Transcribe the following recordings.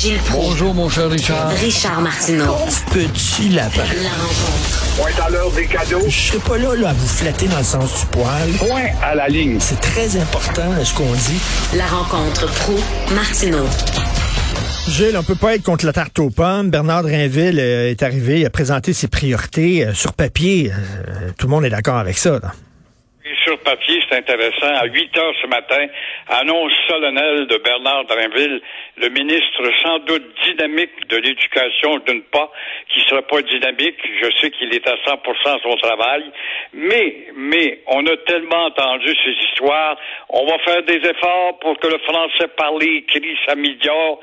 Gilles Proulx. Bonjour, mon cher Richard. Richard Martineau. Petit lapin. La rencontre. Point à l'heure des cadeaux. Je serai pas là, là à vous flatter dans le sens du poil. Point à la ligne. C'est très important ce qu'on dit. La rencontre pro martineau Gilles, on peut pas être contre la tarte aux pommes. Bernard Drinville euh, est arrivé, il a présenté ses priorités euh, sur papier. Euh, tout le monde est d'accord avec ça. Là. C'est intéressant. À 8 heures ce matin, annonce solennelle de Bernard Drinville, le ministre sans doute dynamique de l'éducation, d'une part, qui sera pas dynamique. Je sais qu'il est à 100% à son travail. Mais, mais, on a tellement entendu ces histoires. On va faire des efforts pour que le français parlé, écrit s'améliore.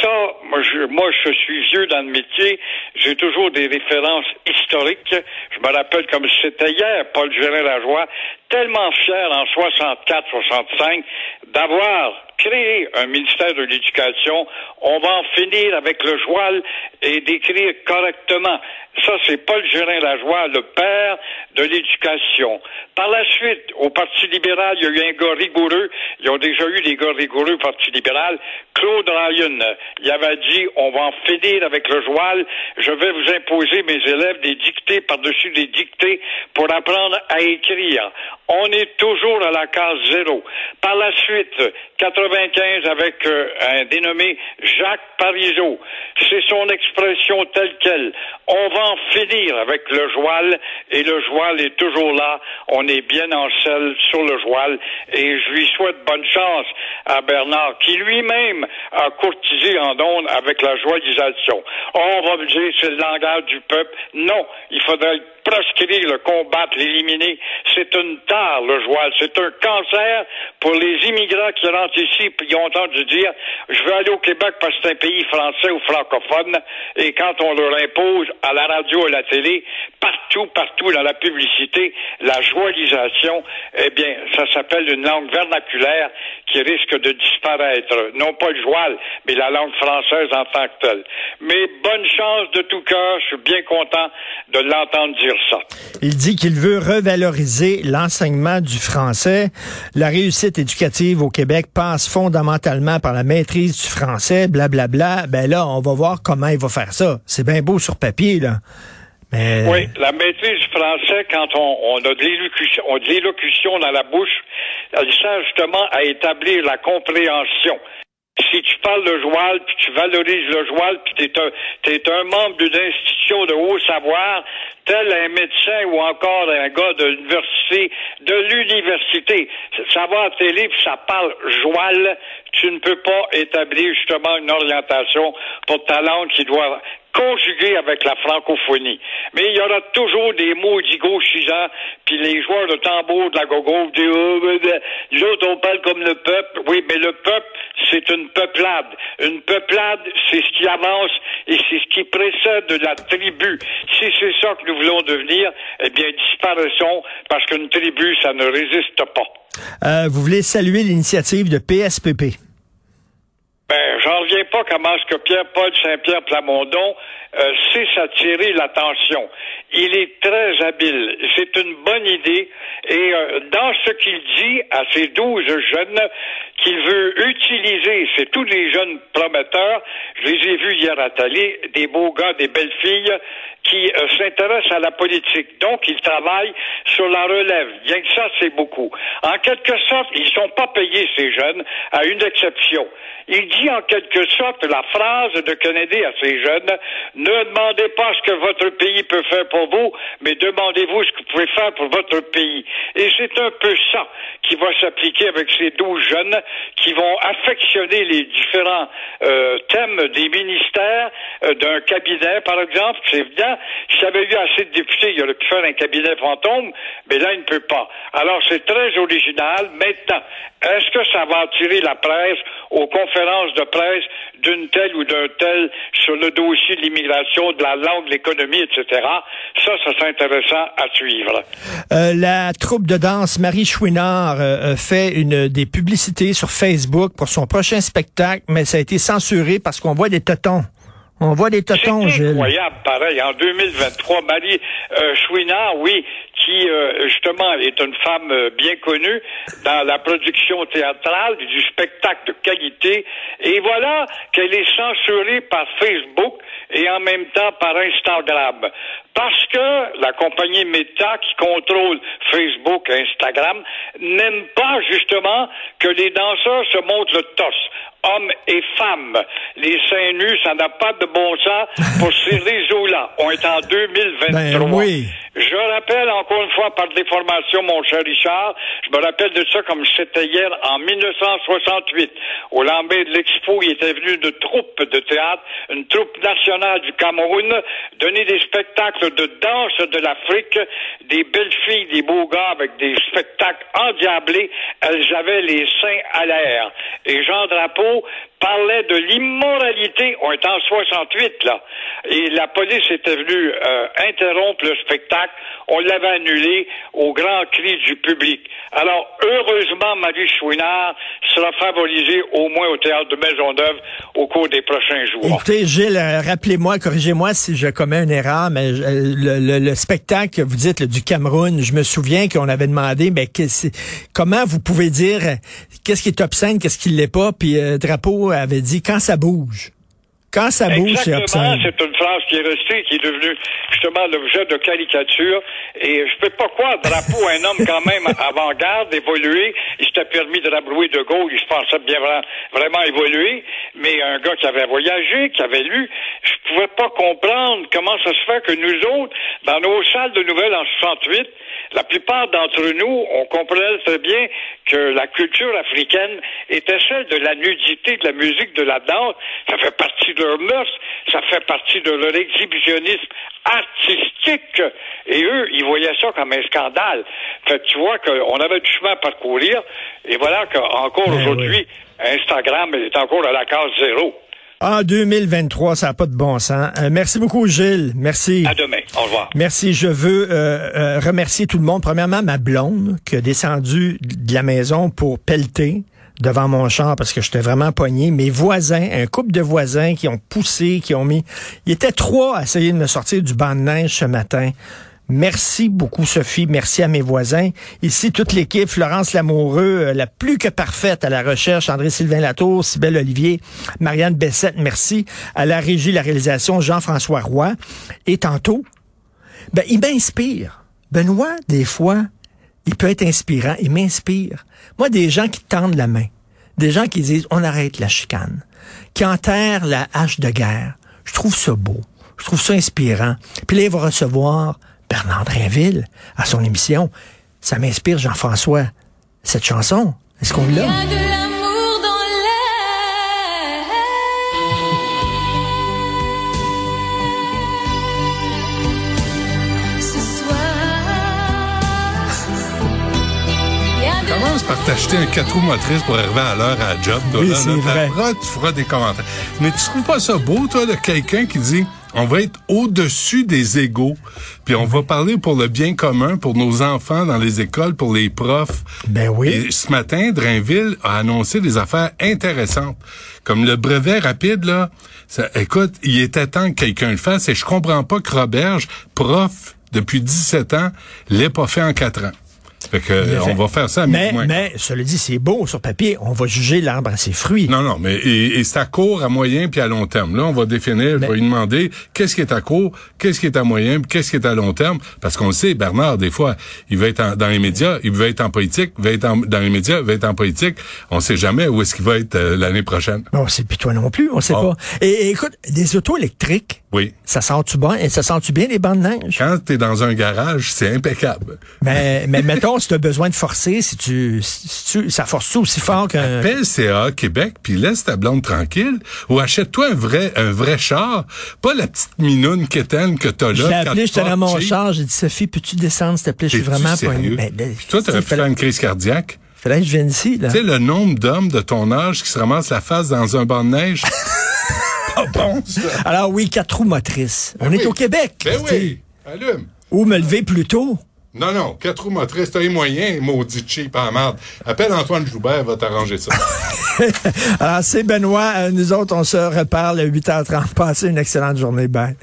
Ça, moi je, moi, je suis vieux dans le métier. J'ai toujours des références historiques. Je me rappelle comme c'était hier, Paul Gérin-Lajoie, tellement fier en 64-65 d'avoir créé un ministère de l'Éducation. On va en finir avec le joual et d'écrire correctement. Ça, c'est Paul Gérin-Lajoie, le père de l'éducation. Par la suite, au Parti libéral, il y a eu un gars rigoureux. Ils ont déjà eu des gars rigoureux au Parti libéral. Claude Ryan, il avait dit, on va en finir avec le joual. Je vais vous imposer, mes élèves, des dictées par-dessus des dictées pour apprendre à écrire. On est toujours à la case zéro. Par la suite, 95 avec euh, un dénommé Jacques Parizeau. C'est son expression telle qu'elle. On va en finir avec le joual et le joual est toujours là. On est bien en selle sur le joual et je lui souhaite bonne chance à Bernard qui lui-même a courtisé en ondes avec la joyisation. On va me dire c'est le langage du peuple. Non, il faudrait le proscrire, le combattre, l'éliminer. C'est une tare, le joual. C'est un cancer pour les immigrants qui rentrent ici qui ont entendu dire je veux aller au Québec parce que c'est un pays français ou francophone. Et quand on leur impose à la radio et à la télé, partout, partout dans la publicité, la joalisation, eh bien, ça s'appelle une langue vernaculaire qui risque de disparaître. Non pas le joual, mais la langue française en tant que telle. Mais bonne chance de tout cœur. Je suis bien content de l'entendre dire ça. Il dit qu'il veut revaloriser l'enseignement du français. La réussite éducative au Québec passe fondamentalement par la maîtrise du français, blablabla. Ben là, on va voir comment il va faire ça. C'est bien beau sur papier, là. Mais... Oui, la maîtrise du français, quand on, on a de l'élocution, on a de l'élocution dans la bouche, elle sert justement à établir la compréhension. Parles le joual, puis tu valorises le joual, puis tu es un, t'es un membre d'une institution de haut savoir, tel un médecin ou encore un gars de l'université, de l'université, à télé, puis ça parle joual, tu ne peux pas établir justement une orientation pour ta langue qui doit conjugué avec la francophonie. Mais il y aura toujours des maudits gauchisants, puis les joueurs de tambour de la gogo disent oh, nous autres, on parle comme le peuple. Oui, mais le peuple, c'est une peuplade. Une peuplade, c'est ce qui avance et c'est ce qui précède la tribu. Si c'est ça que nous voulons devenir, eh bien, disparaissons, parce qu'une tribu, ça ne résiste pas. Euh, vous voulez saluer l'initiative de PSPP? Ben, j'en reviens pas comment est-ce que Pierre-Paul Saint-Pierre Plamondon euh, sait s'attirer l'attention. Il est très habile. C'est une bonne idée. Et euh, dans ce qu'il dit à ces douze jeunes qu'il veut utiliser, c'est tous les jeunes prometteurs, je les ai vus hier à Thalys, des beaux gars, des belles filles, qui euh, s'intéressent à la politique. Donc, ils travaillent sur la relève. Bien que ça, c'est beaucoup. En quelque sorte, ils sont pas payés, ces jeunes, à une exception. Il dit en quelque sorte la phrase de Kennedy à ces jeunes, ne demandez pas ce que votre pays peut faire pour vous, mais demandez-vous ce que vous pouvez faire pour votre pays. Et c'est un peu ça qui va s'appliquer avec ces douze jeunes qui vont affectionner les différents euh, thèmes des ministères euh, d'un cabinet, par exemple. C'est évident, s'il avait eu assez de députés, il aurait pu faire un cabinet fantôme, mais là, il ne peut pas. Alors, c'est très original. Maintenant, est-ce que ça va attirer la presse aux conférences de presse d'une telle ou d'un tel sur le dossier de l'immigration, de la langue, de l'économie, etc. Ça, ça c'est intéressant à suivre. Euh, la troupe de danse Marie Chouinard euh, fait une des publicités sur Facebook pour son prochain spectacle, mais ça a été censuré parce qu'on voit des totons. On voit des totons, C'est incroyable, pareil. En 2023, Marie euh, Chouinard, oui, qui euh, justement est une femme euh, bien connue dans la production théâtrale du spectacle de qualité. Et voilà qu'elle est censurée par Facebook et en même temps par Instagram. Parce que la compagnie Meta qui contrôle Facebook et Instagram n'aime pas justement que les danseurs se montrent le torse hommes et femmes. Les seins nus, ça n'a pas de bon sens pour ces réseaux-là. On est en 2023. Ben oui. Je rappelle encore une fois par déformation, mon cher Richard, je me rappelle de ça comme c'était hier en 1968. Au lendemain de l'Expo, il était venu de troupes de théâtre, une troupe nationale du Cameroun, donner des spectacles de danse de l'Afrique, des belles filles, des beaux gars avec des spectacles endiablés. Elles avaient les seins à l'air. Et Jean Drapeau parlait de l'immoralité. On est en 68, là. Et la police était venue euh, interrompre le spectacle. On l'avait annulé au grand cri du public. Alors, heureusement, Marie Chouinard sera favorisée au moins au théâtre de Maisonneuve au cours des prochains jours. Écoutez, Gilles, euh, rappelez-moi, corrigez-moi si je commets une erreur, mais euh, le, le- le spectacle, vous dites, du Cameroun, je me souviens qu'on avait demandé, mais comment vous pouvez dire euh, qu'est-ce qui est obscène, qu'est-ce qui l'est pas, puis euh, Drapeau avait dit quand ça bouge. Quand ça bouge, c'est c'est une phrase qui est restée, qui est devenue justement l'objet de caricature. Et je peux pas croire, Drapeau, un homme quand même avant-garde, évolué, il s'était permis de rabrouer de Gaulle, il se pensait bien vra- vraiment évolué, mais un gars qui avait voyagé, qui avait lu, je pouvais pas comprendre comment ça se fait que nous autres, dans nos salles de nouvelles en 68, la plupart d'entre nous, on comprenait très bien que la culture africaine était celle de la nudité, de la musique, de la danse. Ça fait partie de leur mœurs, ça fait partie de leur exhibitionnisme artistique. Et eux, ils voyaient ça comme un scandale. Fait que tu vois qu'on avait du chemin à parcourir. Et voilà qu'encore Ben aujourd'hui, Instagram est encore à la case zéro. En 2023, ça n'a pas de bon sens. Euh, merci beaucoup, Gilles. Merci. À demain. Au revoir. Merci. Je veux euh, euh, remercier tout le monde. Premièrement, ma blonde qui a descendu de la maison pour pelleter devant mon char parce que j'étais vraiment pogné. Mes voisins, un couple de voisins qui ont poussé, qui ont mis... Il était trois à essayer de me sortir du banc de neige ce matin. Merci beaucoup, Sophie. Merci à mes voisins. Ici, toute l'équipe, Florence Lamoureux, euh, la plus que parfaite à la recherche, André-Sylvain Latour, Sybelle Olivier, Marianne Bessette, merci. À la régie, la réalisation, Jean-François Roy. Et tantôt, ben, il m'inspire. Benoît, des fois, il peut être inspirant. Il m'inspire. Moi, des gens qui tendent la main. Des gens qui disent, on arrête la chicane. Qui enterrent la hache de guerre. Je trouve ça beau. Je trouve ça inspirant. Puis là, il va recevoir Bernard Drinville à son émission. Ça m'inspire, Jean-François. Cette chanson, est-ce qu'on l'a? T'acheter un 4 roues motrices pour arriver à l'heure à la job. Toi, Oui, c'est vrai. tu feras des commentaires. Mais tu trouves pas ça beau, toi, de quelqu'un qui dit on va être au-dessus des égaux, puis on va parler pour le bien commun, pour nos enfants dans les écoles, pour les profs. Ben oui. Et ce matin, Drainville a annoncé des affaires intéressantes. Comme le brevet rapide, là, ça, écoute, il était temps que quelqu'un le fasse et je comprends pas que Roberge, prof depuis 17 ans, l'ait pas fait en 4 ans. Fait que, on va faire ça Mais, moins mais, cela dit, c'est beau sur papier. On va juger l'arbre à ses fruits. Non, non, mais et, et c'est à court, à moyen puis à long terme. Là, on va définir, je vais lui demander qu'est-ce qui est à court, qu'est-ce qui est à moyen, qu'est-ce qui est à long terme? Parce qu'on le sait, Bernard, des fois, il va être en- dans les médias, il va être en politique, il va être en- dans les médias, il va être en politique. On sait jamais où est-ce qu'il va être euh, l'année prochaine. Bon, c'est puis toi non plus, on sait Oh. pas. Et, et écoute, des autos électriques, Oui. ça sent-tu? Et ça sent-tu bien les bandes de neige? Quand t'es dans un garage, c'est impeccable. Mais, mais mettons, si tu as besoin de forcer, si tu, si tu ça force aussi fort qu'un... Appelle CA Québec, puis laisse ta blonde tranquille, ou achète-toi un vrai un vrai char, pas la petite minoune quétaine que t'as là. Je l'ai appelé, j'étais dans mon char, j'ai dit, Sophie, peux-tu descendre, s'il te plaît? Je suis vraiment sérieux? poigné. Ben, Toi, t'aurais pu faire une crise cardiaque. fallait que je vienne ici, là. Tu sais, le nombre d'hommes de ton âge qui se ramassent la face dans un banc de neige? Pas bon, ça. Alors oui, quatre roues motrices. On est au Québec. Ben oui, allume. Ou me lever plus tôt. Non, non, quatre roues motrices, t'as les moyens, maudit cheap en merde. Appelle Antoine Joubert, va t'arranger ça. Alors, c'est Benoît. Euh, Nous autres, on se reparle à 8h30. Passez une excellente journée. Bye.